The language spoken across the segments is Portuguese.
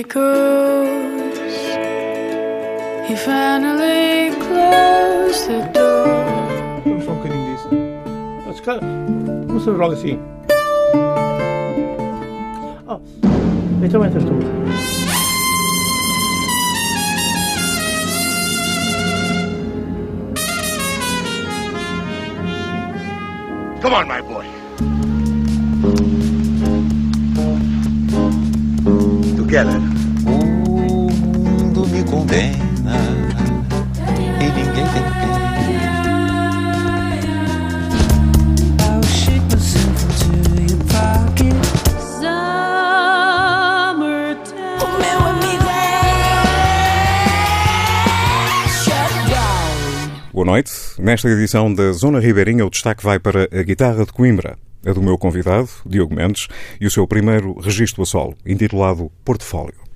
echoes. He finally closed the door. Vamos só um bocadinho disso. Ah, se calhar, Vamos fazer logo assim. Oh, então entras tu. Come on, my boy. Together. Condena e ninguém tem pena. Boa noite. Nesta edição da Zona Ribeirinha, o destaque vai para a guitarra de Coimbra, a do meu convidado, Diogo Mendes, e o seu primeiro registro a solo, intitulado Portfólio.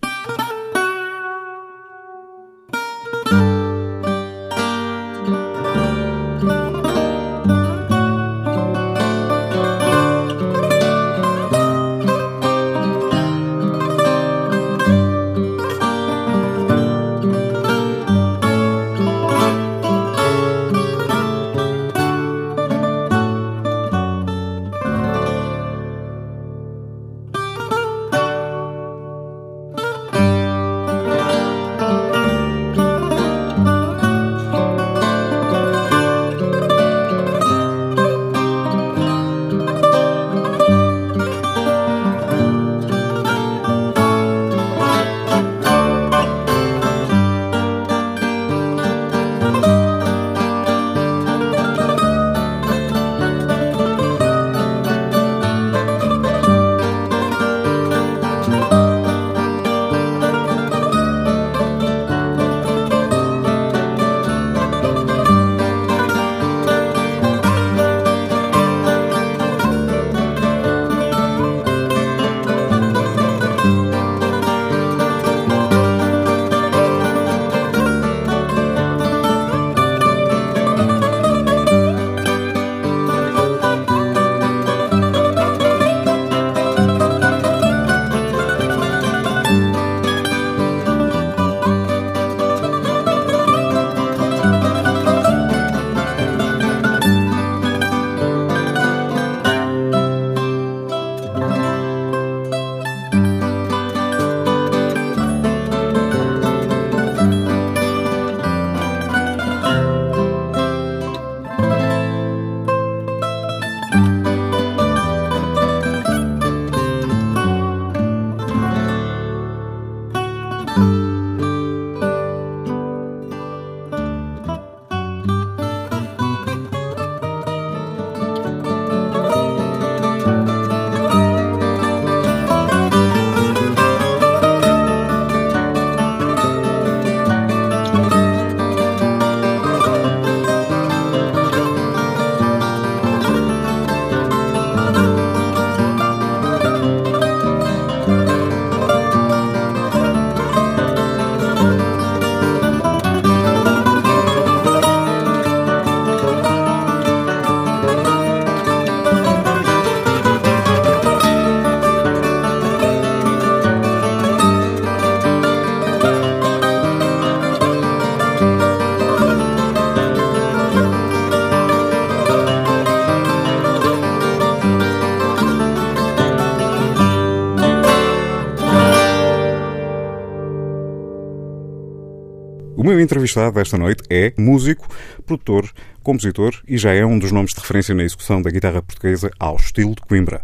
O meu entrevistado esta noite é músico, produtor, compositor e já é um dos nomes de referência na execução da guitarra portuguesa ao estilo de Coimbra.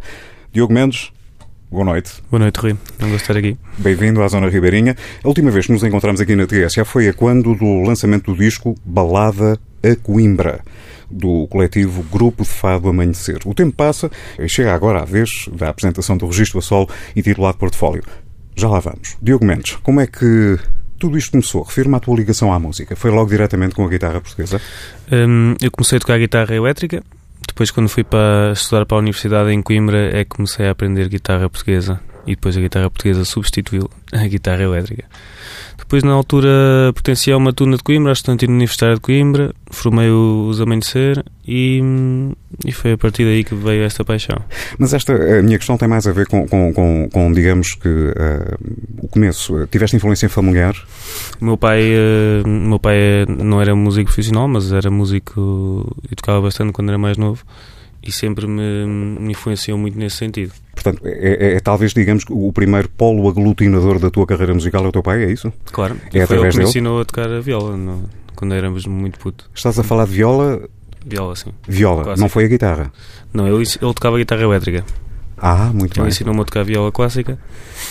Diogo Mendes, boa noite. Boa noite, Rui. Gosto de estar aqui. Bem-vindo à Zona Ribeirinha. A última vez que nos encontramos aqui na TSA foi a quando do lançamento do disco Balada a Coimbra, do coletivo Grupo de Fado Amanhecer. O tempo passa e chega agora a vez da apresentação do registro a solo intitulado Portfólio. Já lá vamos. Diogo Mendes, como é que tudo isto começou? Refiro-me à tua ligação à música. Foi logo diretamente com a guitarra portuguesa? Hum, eu comecei a tocar guitarra elétrica. Depois, quando fui para estudar para a universidade em Coimbra, é que comecei a aprender guitarra portuguesa. E depois a guitarra portuguesa substituiu a guitarra elétrica. Depois, na altura, pertencia a uma turma de Coimbra, estudante universitária de Coimbra, formei os Amanhecer e, e foi a partir daí que veio esta paixão. Mas esta, a minha questão tem mais a ver com, com, com, com, digamos que, eh, o começo. Tiveste influência familiar? O meu pai, o meu pai eh, não era músico profissional, mas era músico e tocava bastante quando era mais novo e sempre me, me influenciou muito nesse sentido. Portanto, é, é- é talvez, digamos, que o primeiro polo aglutinador da tua carreira musical é o teu pai, é isso? Claro, É foi ele que me dele? ensinou a tocar a viola no- quando éramos muito puto. Estás a falar de viola, Viola, sim. viola, Clássico. não foi a guitarra. Não, ele, ele tocava guitarra elétrica. Ah, muito Ele bem. ensinou-me a tocar viola clássica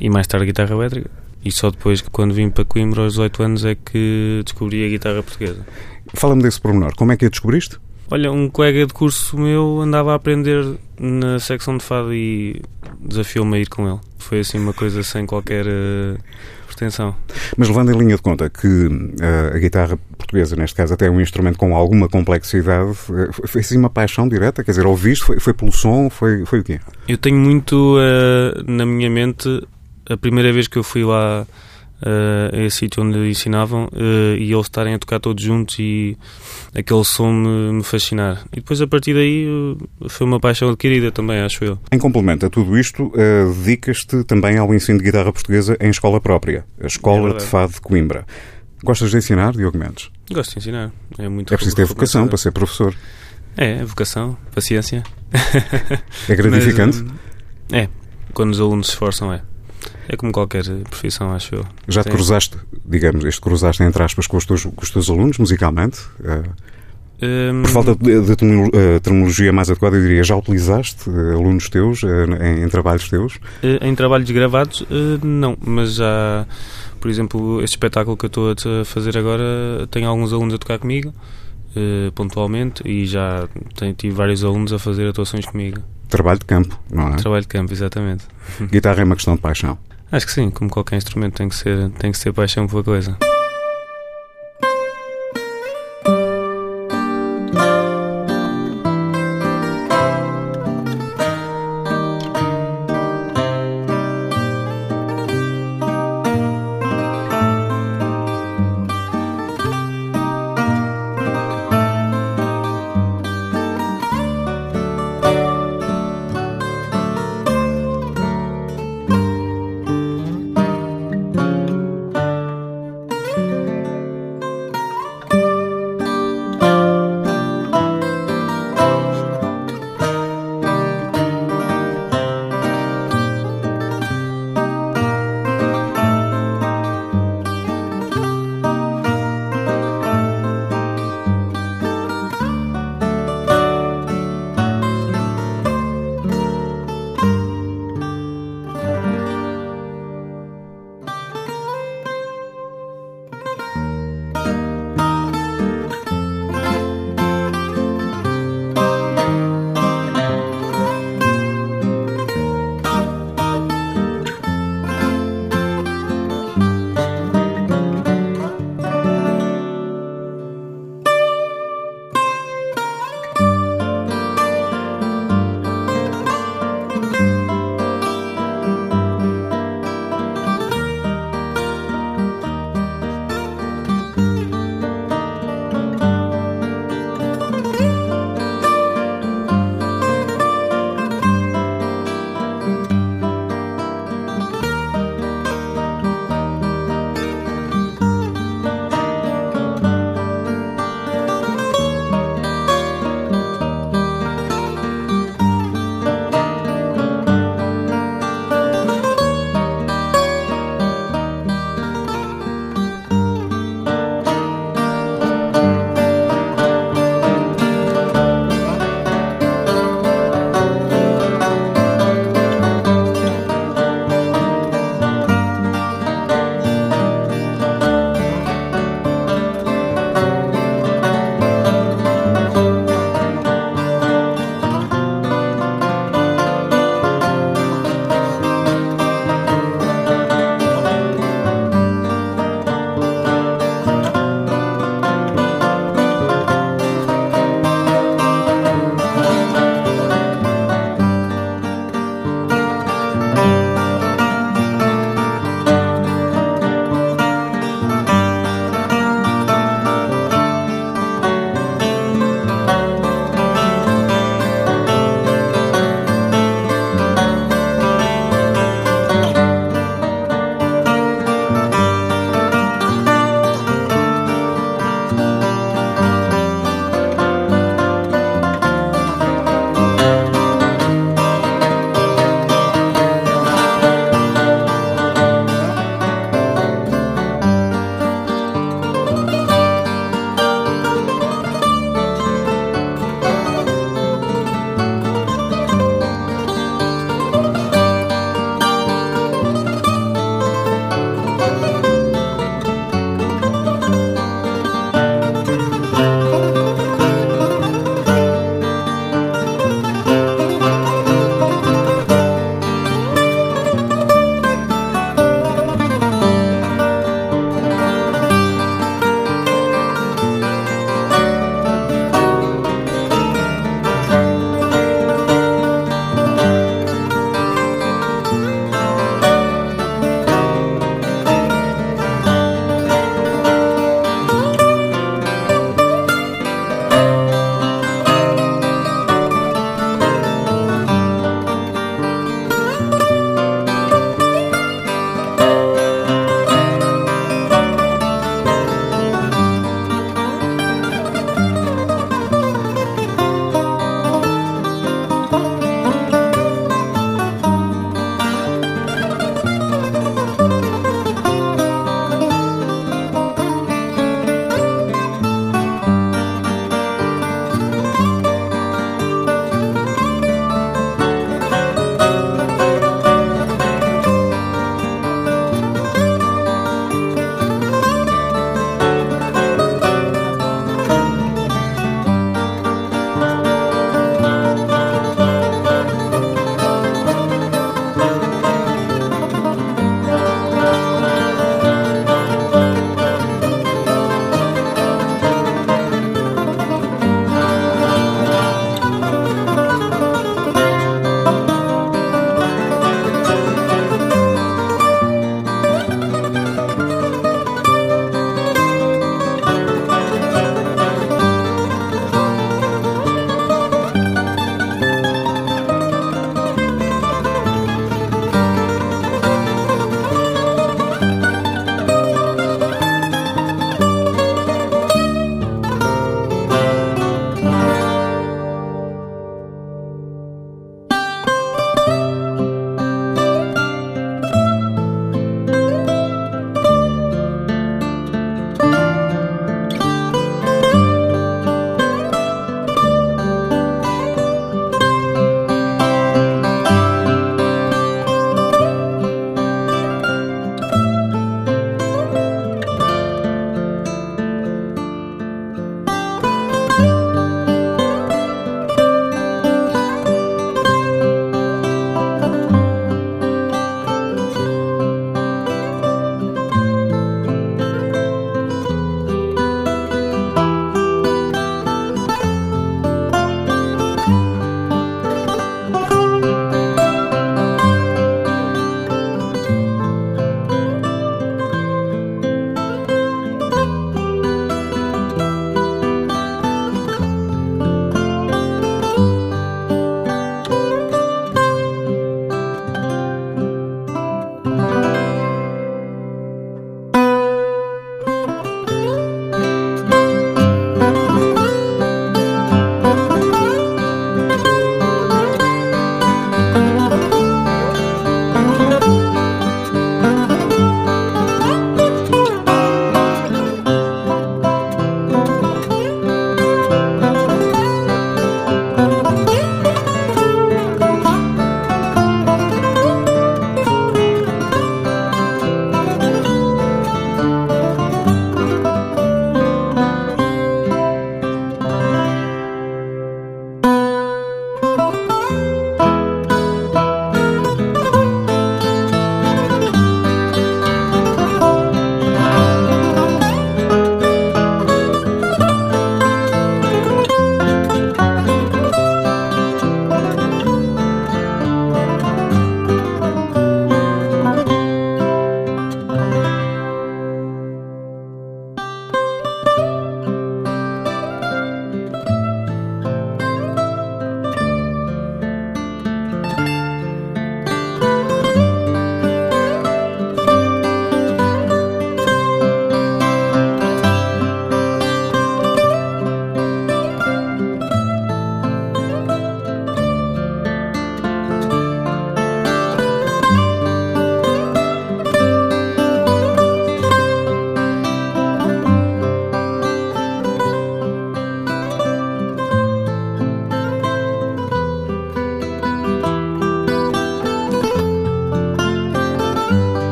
e mais tarde guitarra elétrica. E só depois, quando vim para Coimbra aos 18 anos, é que descobri a guitarra portuguesa. Fala-me desse pormenor. Como é que a descobriste? Olha, um colega de curso meu andava a aprender na secção de fado e desafiou-me a ir com ele. Foi assim uma coisa sem qualquer eh, pretensão. Mas levando em linha de conta que eh, a guitarra portuguesa, neste caso, até é um instrumento com alguma complexidade, eh, foi, assim uma paixão direta? Quer dizer, ouviste? Foi, foi pelo som? Foi, foi o quê? Eu tenho muito na minha mente a primeira vez que eu fui lá eh, a esse sítio onde ensinavam eh, e eles estarem a tocar todos juntos e aquele som me, me fascinar. E depois a partir daí eh, foi uma paixão adquirida também, acho eu. Em complemento a tudo isto, eh, dedicas-te também ao ensino de guitarra portuguesa em escola própria, a É Escola verdade. de Fado de Coimbra. Gostas de ensinar, Diogo Mendes? Gosto de ensinar. É muito É preciso ter vocação para ser professor. É, vocação, paciência. É gratificante? Mas, hum, é, quando os alunos se esforçam, é. É como qualquer profissão, acho eu. Já te Sim. cruzaste, digamos, este cruzaste entre aspas com os teus, com os teus alunos musicalmente? Eh, Hum, por falta de, de eh, terminologia mais adequada, eu diria, já utilizaste eh, alunos teus eh, em, em trabalhos teus? eh, Em trabalhos gravados, eh, não, mas já, por exemplo, este espetáculo que eu estou a fazer agora, tenho alguns alunos a tocar comigo, eh, pontualmente, e já tenho, tive vários alunos a fazer atuações comigo. Trabalho de campo, não é? Trabalho de campo, exatamente. Guitarra é uma questão de paixão. Acho que sim, como qualquer instrumento, tem que ser, tem que ser paixão por a coisa.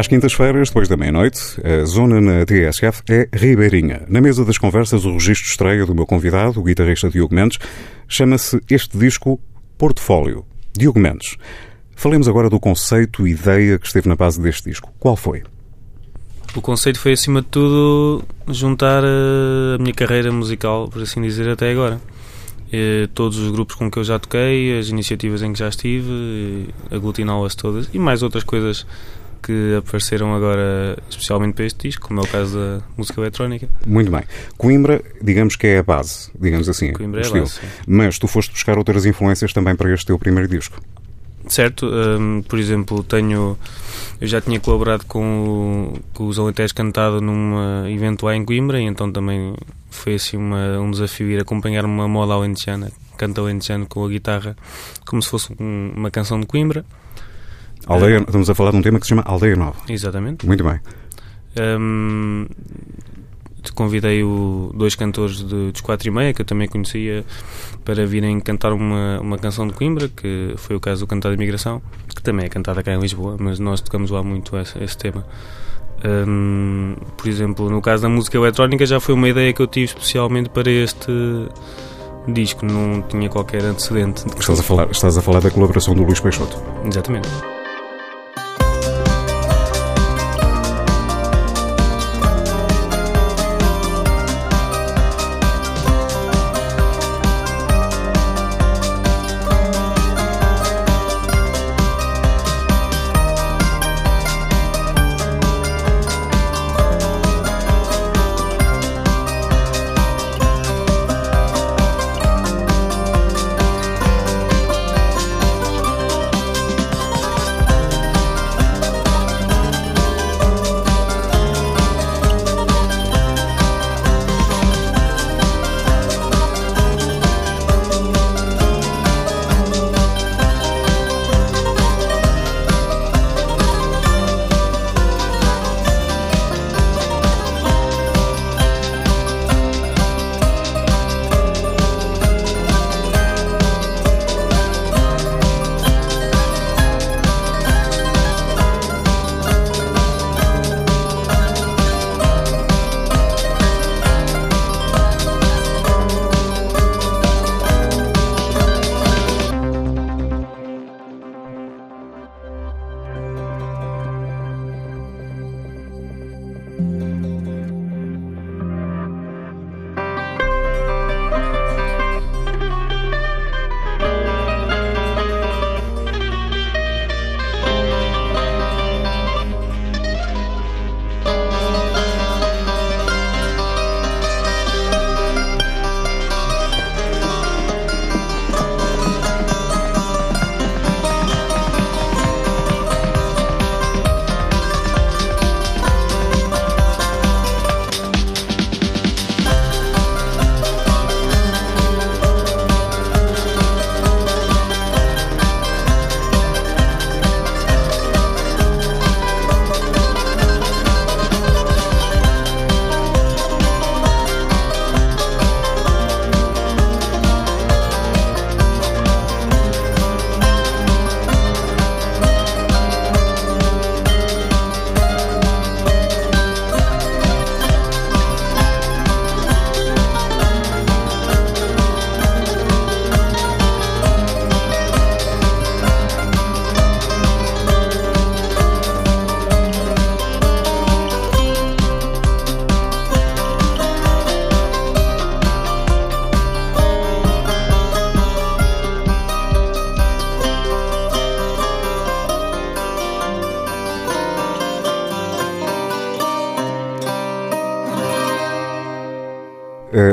Às quintas-feiras, depois da meia-noite, a zona na TSF é Ribeirinha. Na mesa das conversas, o registro estreia do meu convidado, o guitarrista Diogo Mendes, chama-se este disco Portfólio. Diogo Mendes, falemos agora do conceito e ideia que esteve na base deste disco. Qual foi? O conceito foi, acima de tudo, juntar eh, a minha carreira musical, por assim dizer, até agora. Todos os grupos com que eu já toquei, as iniciativas em que já estive, aglutiná-las todas e mais outras coisas que apareceram agora, especialmente para este disco, como é o caso da música eletrónica. Muito bem. Coimbra, digamos que é a base, digamos assim. Coimbra é a base, sim. Mas tu foste buscar outras influências também para este teu primeiro disco. Certo, hum, por exemplo, tenho eu já tinha colaborado com, o- com os Alentejo Cantado num evento lá em Coimbra e então também foi assim uma, um desafio ir acompanhar uma moda alentejana, canto alentejano com a guitarra, como se fosse um- uma canção de Coimbra. Aldeia, É. estamos a falar de um tema que se chama Aldeia Nova. Exatamente. Muito bem. Hum, convidei o, dois cantores de, dos quatro e meia que eu também conhecia para virem cantar uma, uma canção de Coimbra, que foi o caso do Cantar de Imigração, que também é cantada cá em Lisboa, mas nós tocamos lá muito esse, esse tema. Hum, por exemplo, no caso da música eletrónica, já foi uma ideia que eu tive especialmente para este disco, não tinha qualquer antecedente. Estás a falar, estás a falar da colaboração do Luís Peixoto. Exatamente.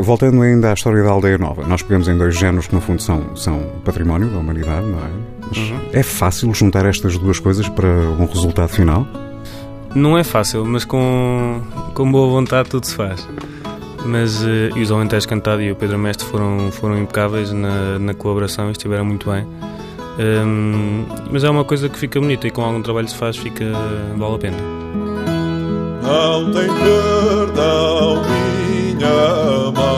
Voltando ainda à história da Aldeia Nova, nós pegamos em dois géneros que no fundo são, são património da humanidade, não é? Mas Uhum. é fácil juntar estas duas coisas para um resultado final? Não é fácil, mas com, com boa vontade tudo se faz. Mas eh, e os Alentejo Cantado e o Pedro Mestre foram, foram impecáveis na, na colaboração e estiveram muito bem. Hum, mas é uma coisa que fica bonita e com algum trabalho se faz, fica, vale a pena. Não tem perdão, minha mãe,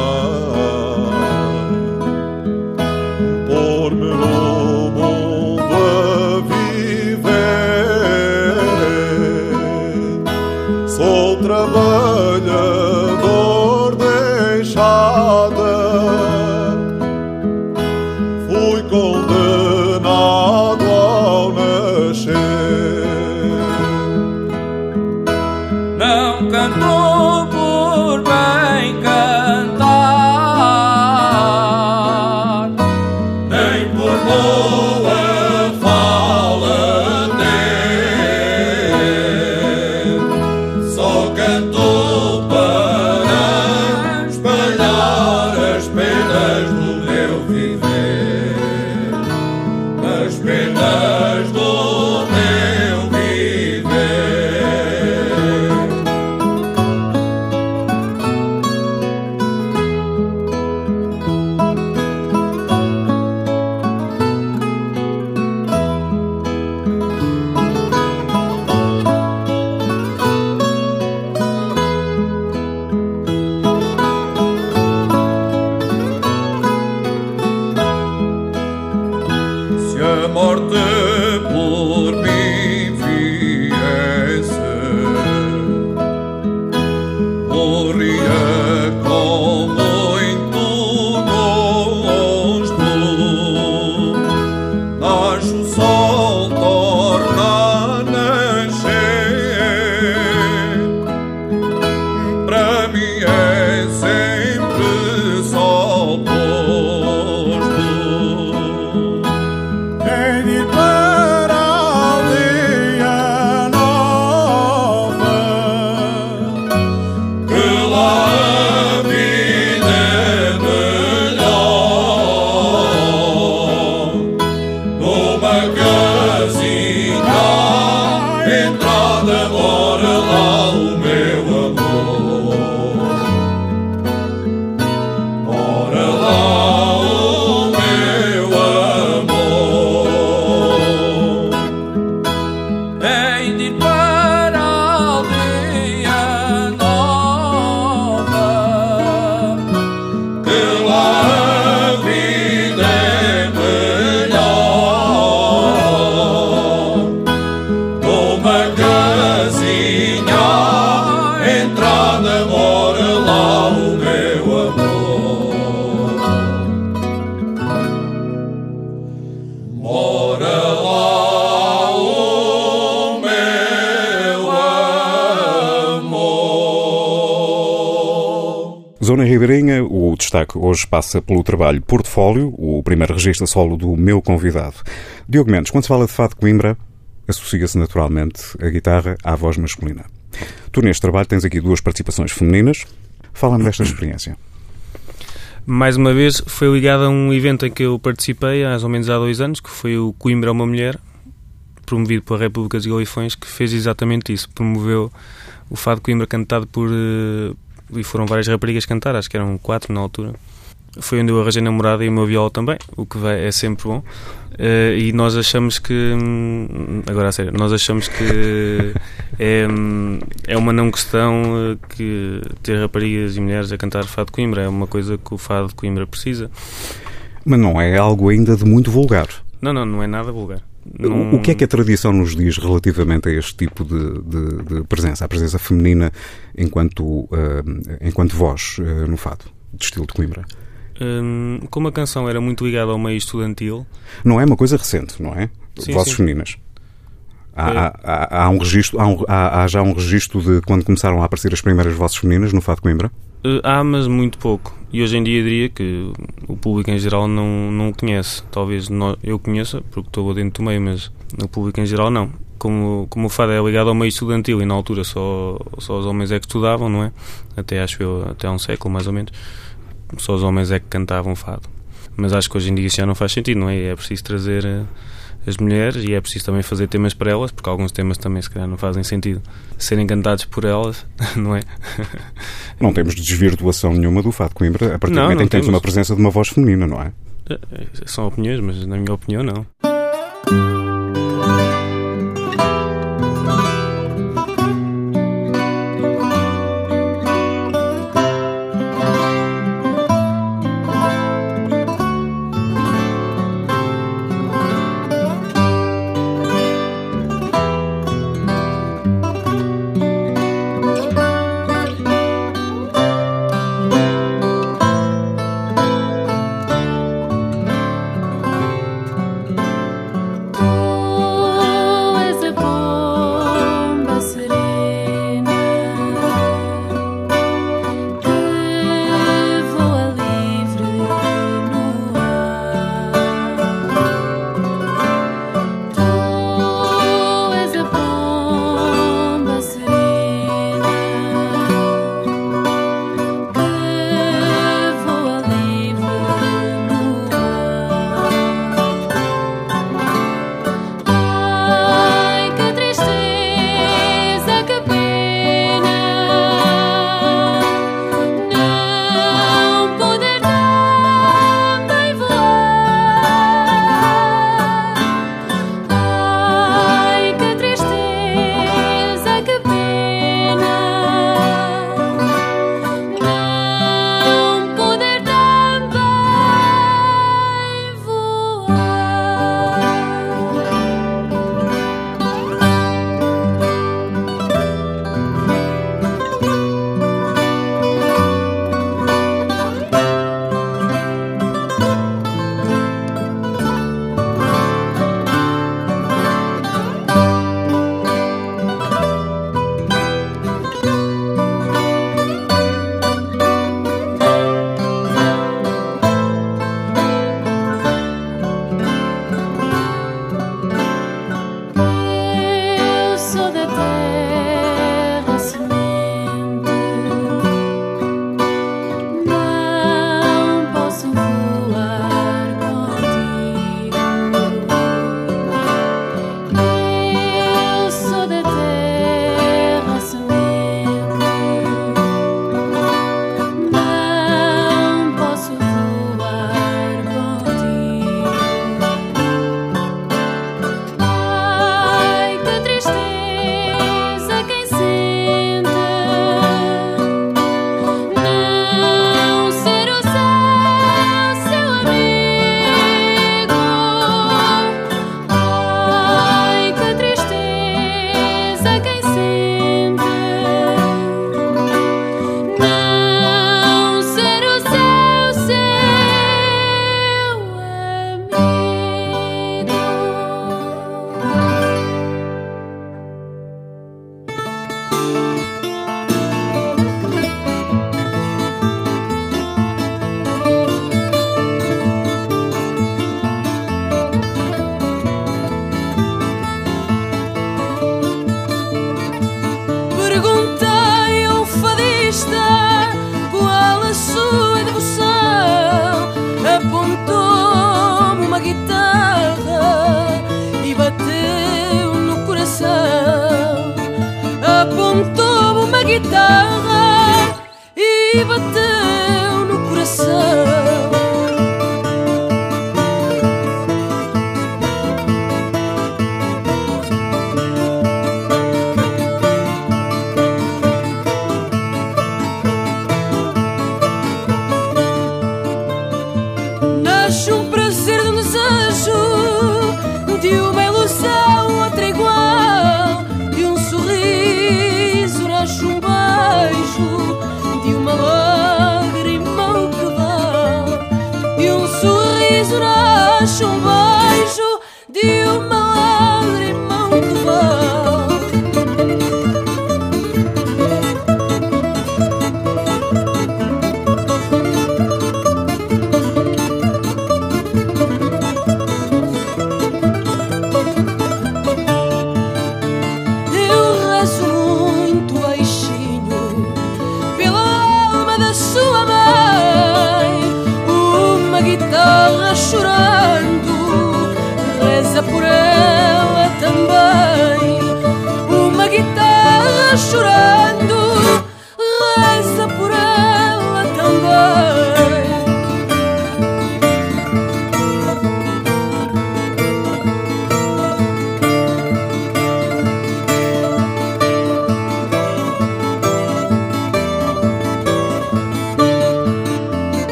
destaque hoje passa pelo trabalho Portfólio, o primeiro registro solo do meu convidado. Diogo Mendes, quando se fala de fado de Coimbra, associa-se naturalmente a guitarra à voz masculina. Tu neste trabalho tens aqui duas participações femininas. Fala-me desta experiência. Mais uma vez, foi ligado a um evento em que eu participei, há mais ou menos há dois anos, que foi o Coimbra é uma Mulher, promovido pela República dos Galifões, que fez exatamente isso. Promoveu o Fado de Coimbra cantado por... e foram várias raparigas cantar, acho que eram quatro na altura. Foi onde eu arranjei namorada e o meu viola também, o que vai, é sempre bom. Eh, e nós achamos que... hum, Agora a sério, nós achamos que é, hum, é uma não questão eh, que ter raparigas e mulheres a cantar Fado de Coimbra. É uma coisa que o Fado de Coimbra precisa. Mas não é algo ainda de muito vulgar. Não, não, não é nada vulgar. O- Não- O que é que a tradição nos diz relativamente a este tipo de, de- de presença, a presença feminina enquanto, eh, enquanto voz eh, no fado, de estilo de Coimbra? Hum, como a canção era muito ligada ao meio estudantil, Não é uma coisa recente, não é? Sim, Vozes sim. femininas. Há, É. há- há- um registro, há, um- há- já um registro de quando começaram a aparecer as primeiras vozes femininas no Fado Coimbra? eh, há, mas muito pouco. E hoje em dia diria que o público em geral não, não o conhece. Talvez eu conheça, porque estou dentro do meio, mas o público em geral não. Como, como o fado é ligado ao meio estudantil e na altura só, só os homens é que estudavam, não é? Até acho eu, até há um século mais ou menos, só os homens é que cantavam fado. Mas acho que hoje em dia isso já não faz sentido, não é? É preciso trazer eh, as mulheres e é preciso também fazer temas para elas, porque alguns temas também se calhar não fazem sentido serem cantados por elas, não é? Não temos desvirtuação nenhuma do Fado Coimbra a partir do momento em que temos temos. uma presença de uma voz feminina, não é? Eh, eh, São opiniões, mas na minha opinião não.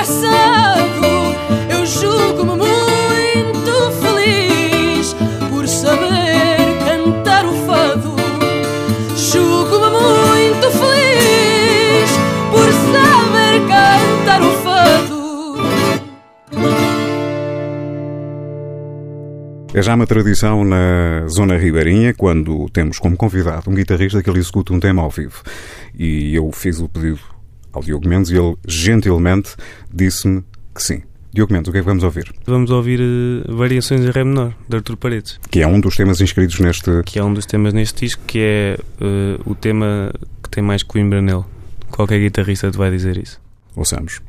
Desgraçado. Eu julgo-me muito feliz por saber cantar o fado. Julgo-me muito feliz por saber cantar o fado. É já uma tradição na Zona Ribeirinha, quando temos como convidado um guitarrista que ele executa um tema ao vivo. E eu fiz o pedido ao Diogo Mendes e ele gentilmente disse-me que sim. Diogo Mendes, o que é que vamos ouvir? Vamos ouvir eh, Variações em Ré menor, de Artur Paredes, Que é um dos temas inscritos neste. que é um dos temas neste disco, que é eh, o tema que tem mais Coimbra nele. Qualquer guitarrista te vai dizer isso. Ouçamos.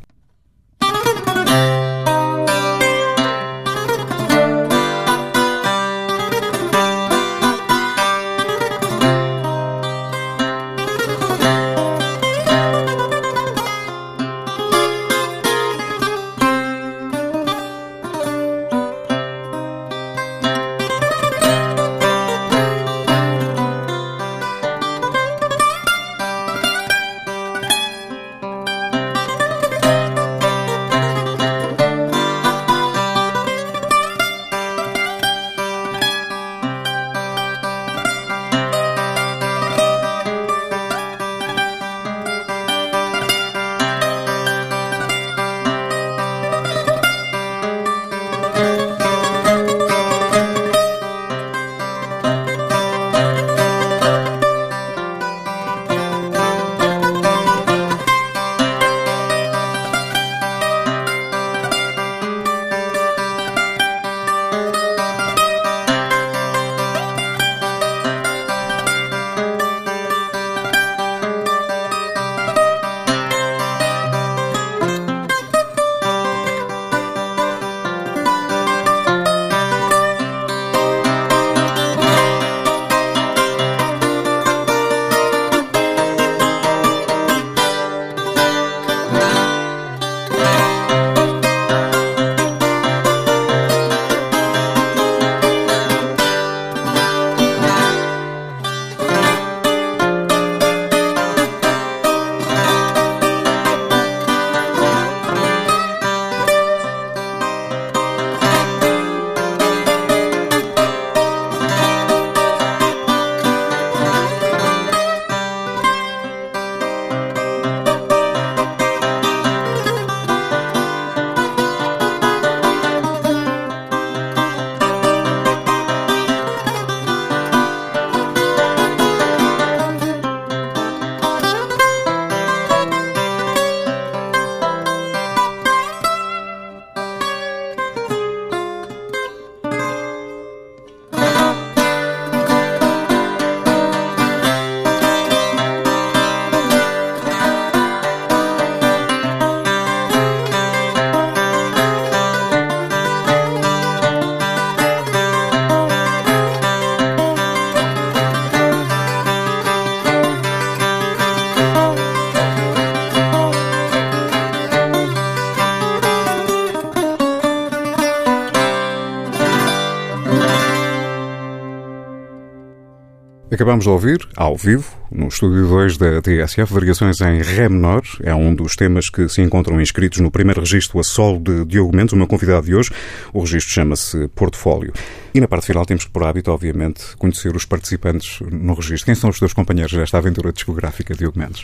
Acabamos de ouvir, ao vivo, no estúdio 2 da TSF, Variações em Ré menor. É um dos temas que se encontram inscritos no primeiro registro a solo de Diogo Mendes, o meu convidado de hoje. O registro chama-se Portfólio. E na parte final temos por hábito, obviamente, conhecer os participantes no registro. Quem são os teus companheiros desta aventura discográfica, Diogo Mendes?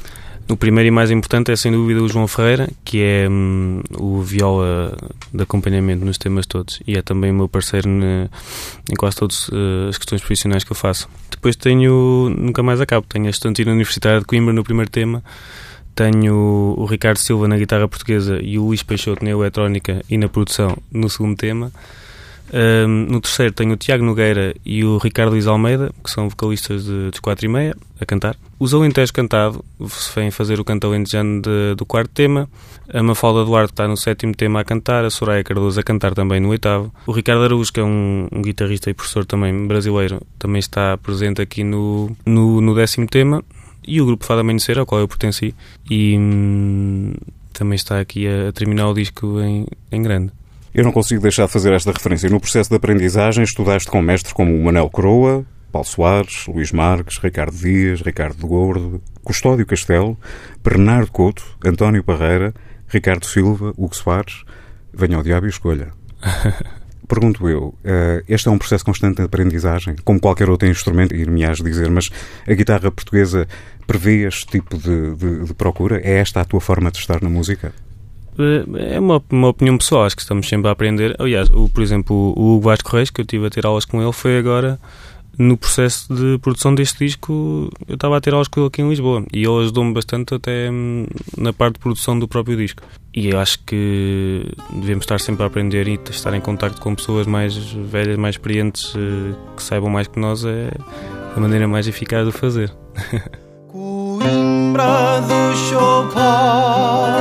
O primeiro e mais importante é sem dúvida o João Ferreira, que é hum, o viola de acompanhamento nos temas todos e é também o meu parceiro ne- em quase todas eh, as questões profissionais que eu faço. Depois tenho, nunca mais acabo, tenho a Estudantina Universitária de Coimbra no primeiro tema, tenho o Ricardo Silva na guitarra portuguesa e o Luís Peixoto na eletrónica e na produção no segundo tema. Hum, no terceiro tenho o Tiago Nogueira e o Ricardo Luís Almeida, que são vocalistas de, dos 4 e meia, a cantar. Os Alentejo Cantado vem fazer o canto alentejano de- do quarto tema. A Mafalda Duarte está no sétimo tema a cantar. A Soraya Cardoso a cantar também no oitavo. O Ricardo Araújo, que é um, um guitarrista e professor também brasileiro, também está presente aqui no, no, no décimo tema. E o grupo Fado Amanhecer, ao qual eu pertenci. E hum, também está aqui a, a terminar o disco em, em grande. Eu não consigo deixar de fazer esta referência. No processo de aprendizagem, estudaste com mestres como o Manel Coroa, Paulo Soares, Luís Marques, Ricardo Dias, Ricardo de Gordo, Custódio Castelo, Bernardo Couto, António Parreira, Ricardo Silva, Hugo Soares. Venha ao diabo e escolha. Pergunto eu, eh, este é um processo constante de aprendizagem, como qualquer outro instrumento, e me has de dizer, mas a guitarra portuguesa prevê este tipo de, de- de procura? É esta a tua forma de estar na música? Eh, É uma, uma opinião pessoal, acho que estamos sempre a aprender. Aliás, o, por exemplo, o Hugo Vasco Reis, que eu tive a ter aulas com ele, foi agora no processo de produção deste disco. Eu estava a ter aulas com ele aqui em Lisboa e ele ajudou-me bastante até hum, na parte de produção do próprio disco. E eu acho que devemos estar sempre a aprender e estar em contacto com pessoas mais velhas, mais experientes, eh, que saibam mais que nós, é a maneira mais eficaz de fazer. Coimbra do Chopal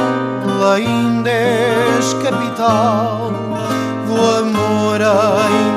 ainda és capital do amor em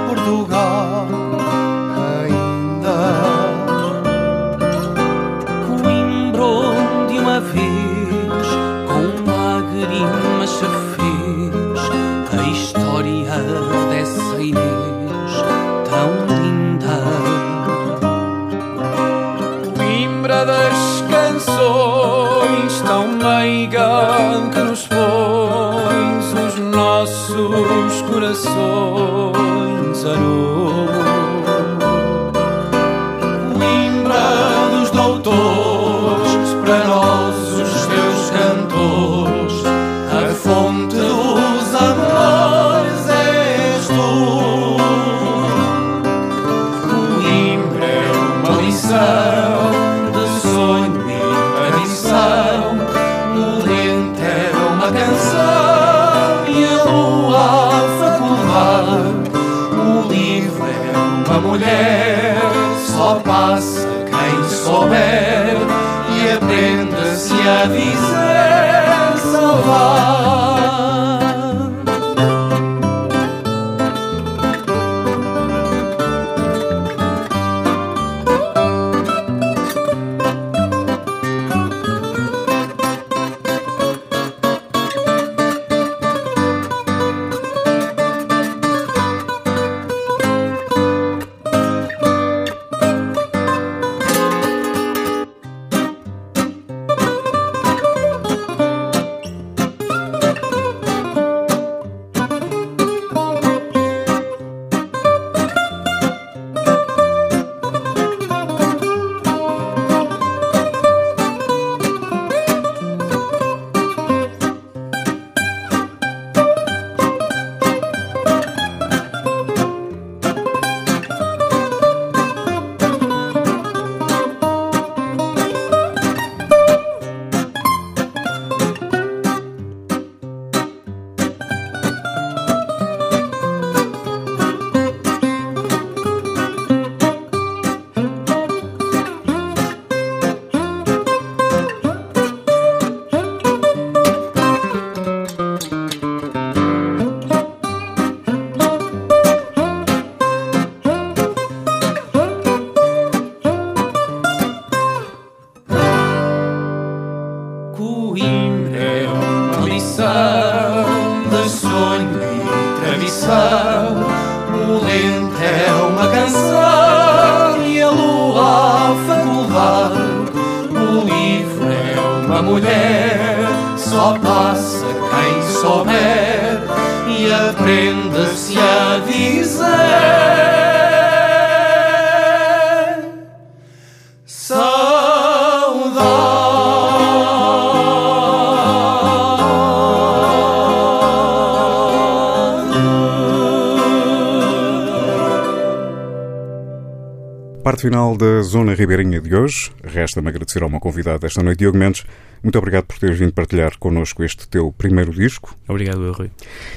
parte final da Zona Ribeirinha de hoje. Resta-me agradecer ao meu convidado desta noite, Diogo Mendes. Muito obrigado por teres vindo partilhar connosco este teu primeiro disco. Obrigado, Rui.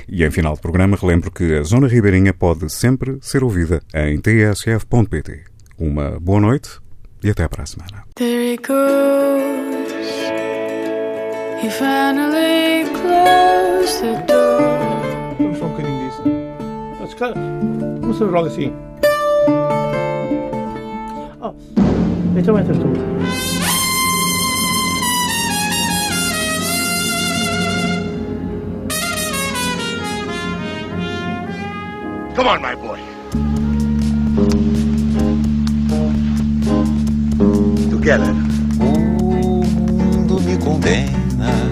E em final de programa, relembro que a Zona Ribeirinha pode sempre ser ouvida em tsf.pt. Uma boa noite e até para a semana. There he goes. He finally closed the door. Vamos só um bocadinho disso. Mas, cara, logo assim. Oh, então entras tu. Come on, my boy. Together. O mundo me condena.